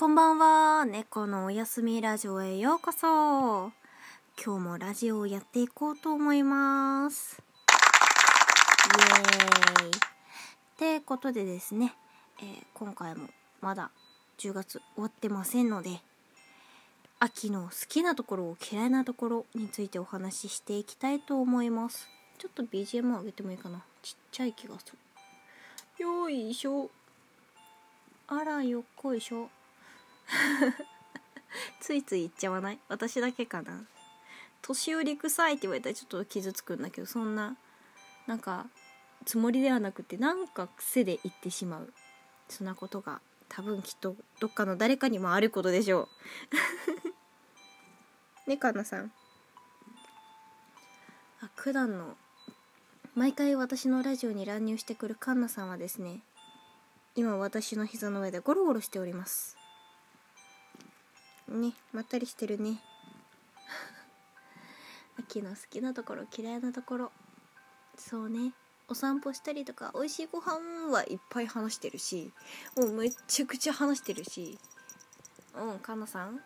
こんばんは。猫のおやすみラジオへようこそ。今日もラジオをやっていこうと思います。イエーイ。ってことでですね、えー今回もまだ10月終わってませんので、秋の好きなところを嫌いなところについてお話ししていきたいと思います。ちょっと BGM 上げてもいいかな。ちっちゃい気がする。よいしょ。あらよっこいしょ。ついつい言っちゃわない？私だけかな？年寄り臭いって言われたらちょっと傷つくんだけどそんななんかつもりではなくてなんか癖で言ってしまう。そんなことが多分きっとどっかの誰かにもあることでしょう。ねかなさん。あ九段の毎回私のラジオに乱入してくるカンナさんはですね今私の膝の上でゴロゴロしております。ねまったりしてるね。秋の好きなところ嫌いなところ。そうね。お散歩したりとか美味しいご飯はいっぱい話してるしもうめっちゃくちゃ話してるし。うんかなさん？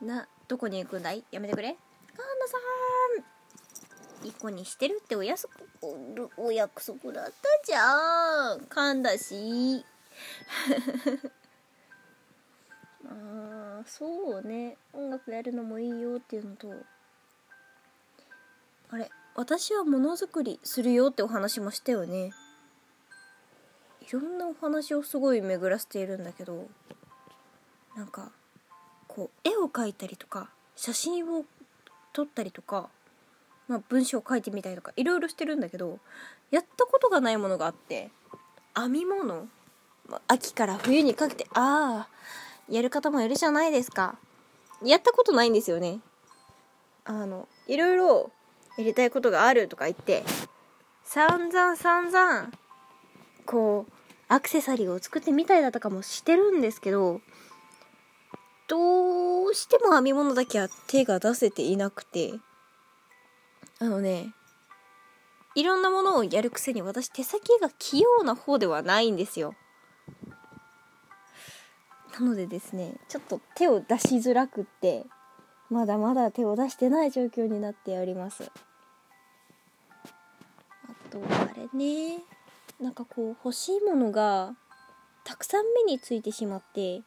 などこに行くんだい？やめてくれ。かなさん！いい子にしてるっておやすお約束だったじゃん。かんだしあーそうね。音楽やるのもいいよっていうのとあれ私はものづくりするよってお話もしたよね。いろんなお話をすごい巡らせているんだけどなんかこう絵を描いたりとか写真を撮ったりとか、まあ、文章を書いてみたりとかいろいろしてるんだけどやったことがないものがあって編み物まあ秋から冬にかけてああやる方もいるじゃないですか。やったことないんですよね。あのいろいろやりたいことがあるとか言って散々散々こうアクセサリーを作ってみたりだとかもしてるんですけどどうしても編み物だけは手が出せていなくてあのねいろんなものをやるくせに私手先が器用な方ではないんですよなのでですねちょっと手を出しづらくってまだまだ手を出してない状況になっております。あとあれね。なんかこう欲しいものがたくさん目についてしまって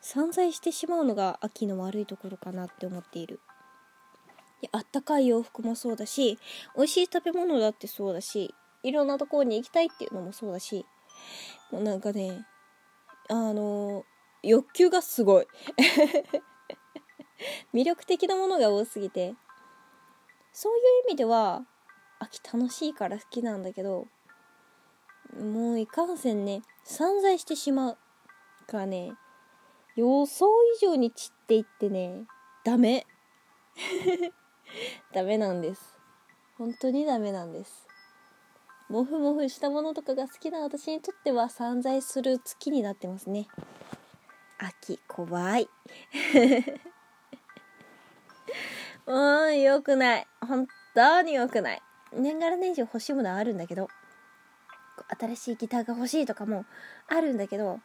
散財してしまうのが秋の悪いところかなって思っている。いあったかい洋服もそうだし美味しい食べ物だってそうだしいろんなところに行きたいっていうのもそうだしもうなんかねあの欲求がすごい。魅力的なものが多すぎて。そういう意味では秋楽しいから好きなんだけどもういかんせんね散財してしまうからね予想以上に散っていってねダメ。ダメなんです。本当にダメなんです。モフモフしたものとかが好きな私にとっては散財する月になってますね。秋怖い。もう良くない。本当に良くない。年がら年中欲しいものはあるんだけど新しいギターが欲しいとかもあるんだけど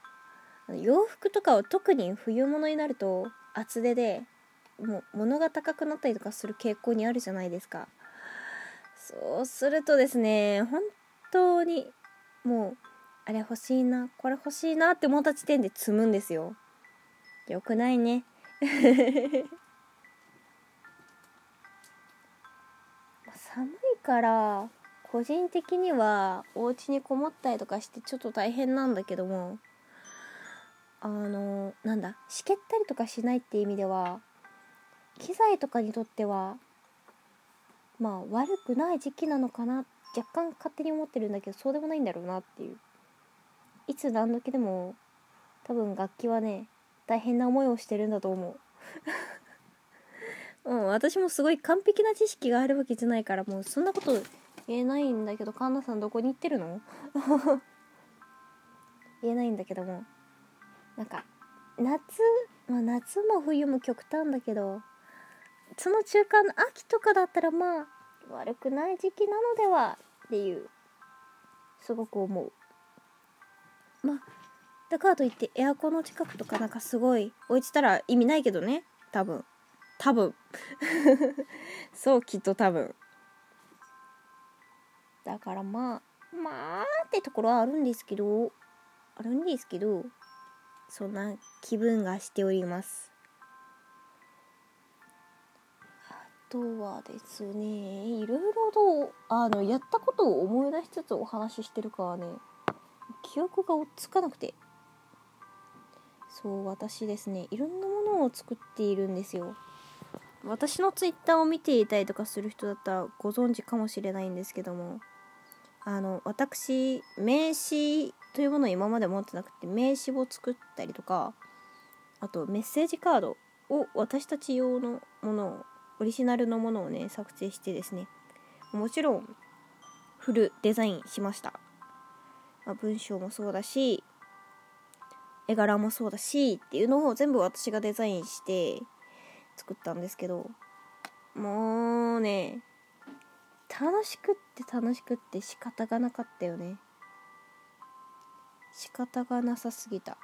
洋服とかを特に冬物になると厚手でもう物が高くなったりとかする傾向にあるじゃないですか。そうするとですね本当にもうあれ欲しいなこれ欲しいなって思った時点で積むんですよ。よくないね。寒いから個人的にはお家にこもったりとかしてちょっと大変なんだけどもあのなんだしけったりとかしないって意味では機材とかにとってはまあ悪くない時期なのかな若干勝手に思ってるんだけどそうでもないんだろうなっていう。いつ何時でも多分楽器はね大変な思いをしてるんだと思う。うん私もすごい完璧な知識があるわけじゃないからもうそんなこと言えないんだけど神田さんどこに行ってるの？言えないんだけども。なんか夏まあ夏も冬も極端だけどその中間の秋とかだったらまあ悪くない時期なのではっていうすごく思う。まあだからといってエアコンの近くとかなんかすごい置いてたら意味ないけどね。多分。多分。そうきっと多分。だからまあまあってところはあるんですけどあるんですけどそんな気分がしております。あとはですねいろいろとあのやったことを思い出しつつお話ししてるからね記憶が追っつかなくて。そう私ですねいろんなものを作っているんですよ。私のツイッターを見ていたりとかする人だったらご存知かもしれないんですけどもあの私名刺というものを今まで持ってなくて名刺を作ったりとかあとメッセージカードを私たち用のものをオリジナルのものをね作成してですねもちろんフルデザインしました、まあ、文章もそうだし絵柄もそうだしっていうのを全部私がデザインして作ったんですけどもうね楽しくって楽しくって仕方がなかったよね。仕方がなさすぎた。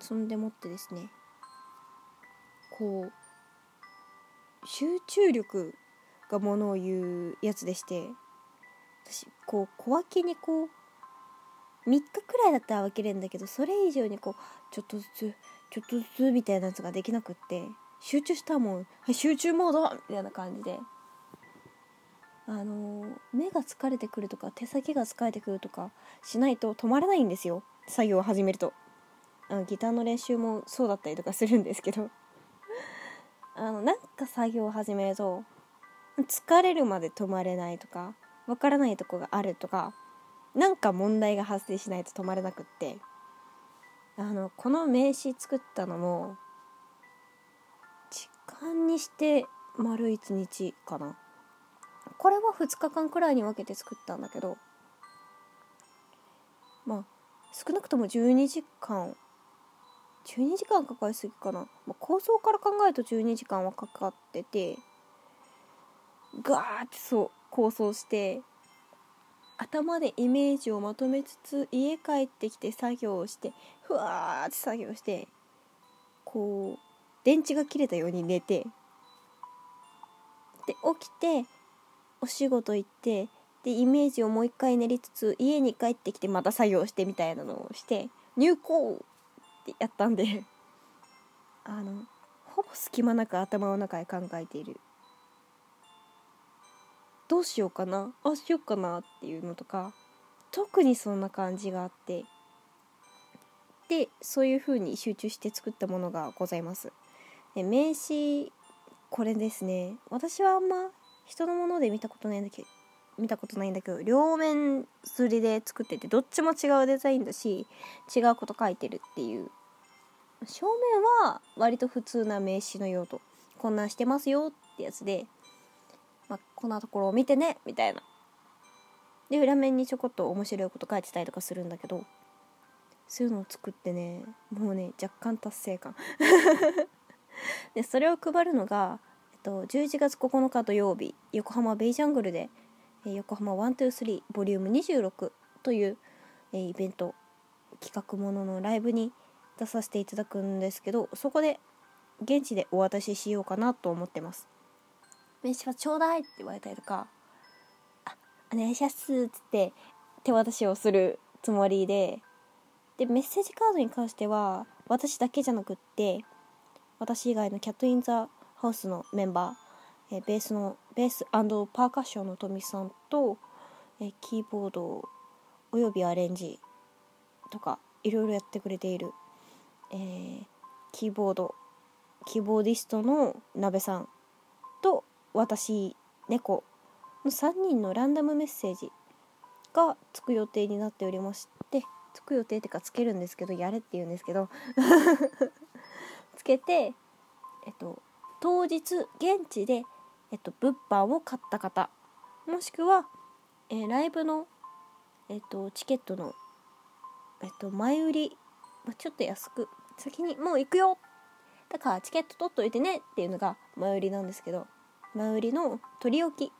そんでもってですねこう集中力がものを言うやつでして私こう小分けにこう3日くらいだったら分けれるんだけどそれ以上にこうちょっとずつちょっとずつみたいなやつができなくって集中したもん、はい、集中モードみたいな感じで。あの目が疲れてくるとか手先が疲れてくるとかしないと止まらないんですよ。作業を始めると。あのギターの練習もそうだったりとかするんですけど。あのなんか作業を始めると疲れるまで止まれないとかわからないとこがあるとかなんか問題が発生しないと止まれなくって。あのこの名刺作ったのも時間にして丸1日かな。これは2日間くらいに分けて作ったんだけどまあ少なくとも12時間12時間かかりすぎかな、まあ、構想から考えると12時間はかかっててガーってそう構想して頭でイメージをまとめつつ家帰ってきて作業をしてふわーって作業してこう電池が切れたように寝てで起きてお仕事行ってでイメージをもう一回練りつつ家に帰ってきてまた作業してみたいなのをして入校ってやったんであのほぼ隙間なく頭の中で考えている。どうしようかな？あしようかなっていうのとか特にそんな感じがあって。でそういう風に集中して作ったものがございます。で名刺これですね。私はあんま人のもので見たことないんだけど見たことないんだけど両面すりで作っててどっちも違うデザインだし違うこと書いてるっていう。正面は割と普通な名刺の用途。こんなんしてますよってやつで、まあ、こんなところを見てねみたいな。で裏面にちょこっと面白いこと書いてたりとかするんだけどそういうのを作ってねもうね若干達成感。でそれを配るのがえっと11月9日土曜日横浜ベイジャングルで、えー、横浜123ボリューム26という、えー、イベント企画もののライブに出させていただくんですけどそこで現地でお渡ししようかなと思ってます。名刺はちょうだいって言われたりとかあお願いしますっつって手渡しをするつもりででメッセージカードに関しては私だけじゃなくって私以外のキャット・イン・ザ・ハウスのメンバー、えー、ベースのベースパーカッションのトミさんと、えー、キーボードおよびアレンジとかいろいろやってくれている、えー、キーボードキーボーディストの鍋さんと私猫。の3人のランダムメッセージがつく予定になっておりましてつく予定っていうかつけるんですけどやれって言うんですけど つけてえっと当日現地で、えっと、物販を買った方もしくは、えー、ライブの、えっと、チケットの、えっと、前売り、まあ、ちょっと安く先にもう行くよ。だからチケット取っといてねっていうのが前売りなんですけど前売りの取り置き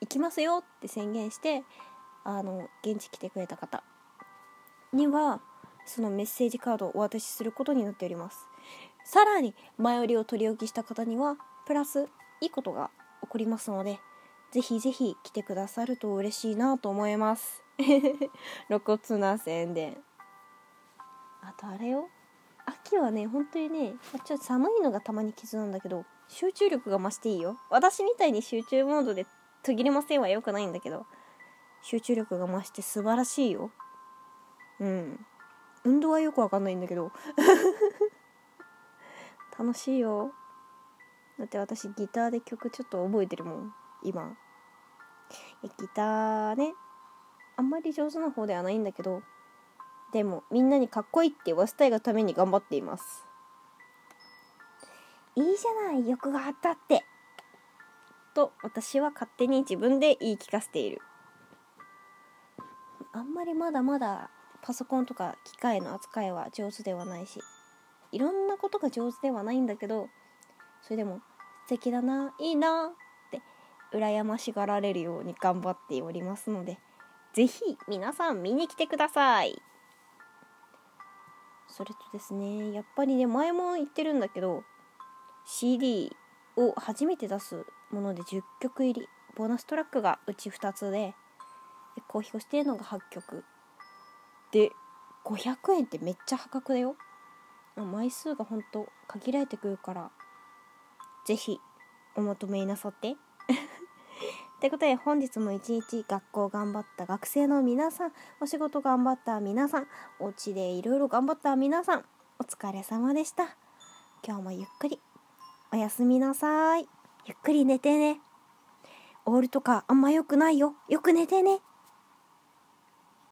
行きますよって宣言してあの現地来てくれた方にはそのメッセージカードをお渡しすることになっております。さらに前売りを取り置きした方にはプラスいいことが起こりますのでぜひぜひ来てくださると嬉しいなと思います。露骨な宣伝。あとあれよ。秋はね本当にねちょっと寒いのがたまに傷なんだけど集中力が増していいよ。私みたいに集中モードで途切れませんは良くないんだけど集中力が増して素晴らしいよ。うん。運動はよくわかんないんだけど。楽しいよ。だって私ギターで曲ちょっと覚えてるもん。今。ギターね。あんまり上手な方ではないんだけど。でもみんなにかっこいいって言わせたいがために頑張っています。いいじゃない欲があったって。と私は勝手に自分で言い聞かせている。あんまりまだまだパソコンとか機械の扱いは上手ではないしいろんなことが上手ではないんだけどそれでも素敵だないいなって羨ましがられるように頑張っておりますので是非皆さん見に来てください。それとですねやっぱりね前も言ってるんだけど CD を初めて出すもので10曲入りボーナストラックがうち2つで公表してるのが8曲。で500円ってめっちゃ破格だよ。枚数がほんと限られてくるから是非お求めなさって。ってことで本日も一日学校頑張った学生の皆さんお仕事頑張った皆さんお家でいろいろ頑張った皆さんお疲れ様でした。今日もゆっくり。おやすみなさい。ゆっくり寝てね。オールとかあんま良くないよ。よく寝てね。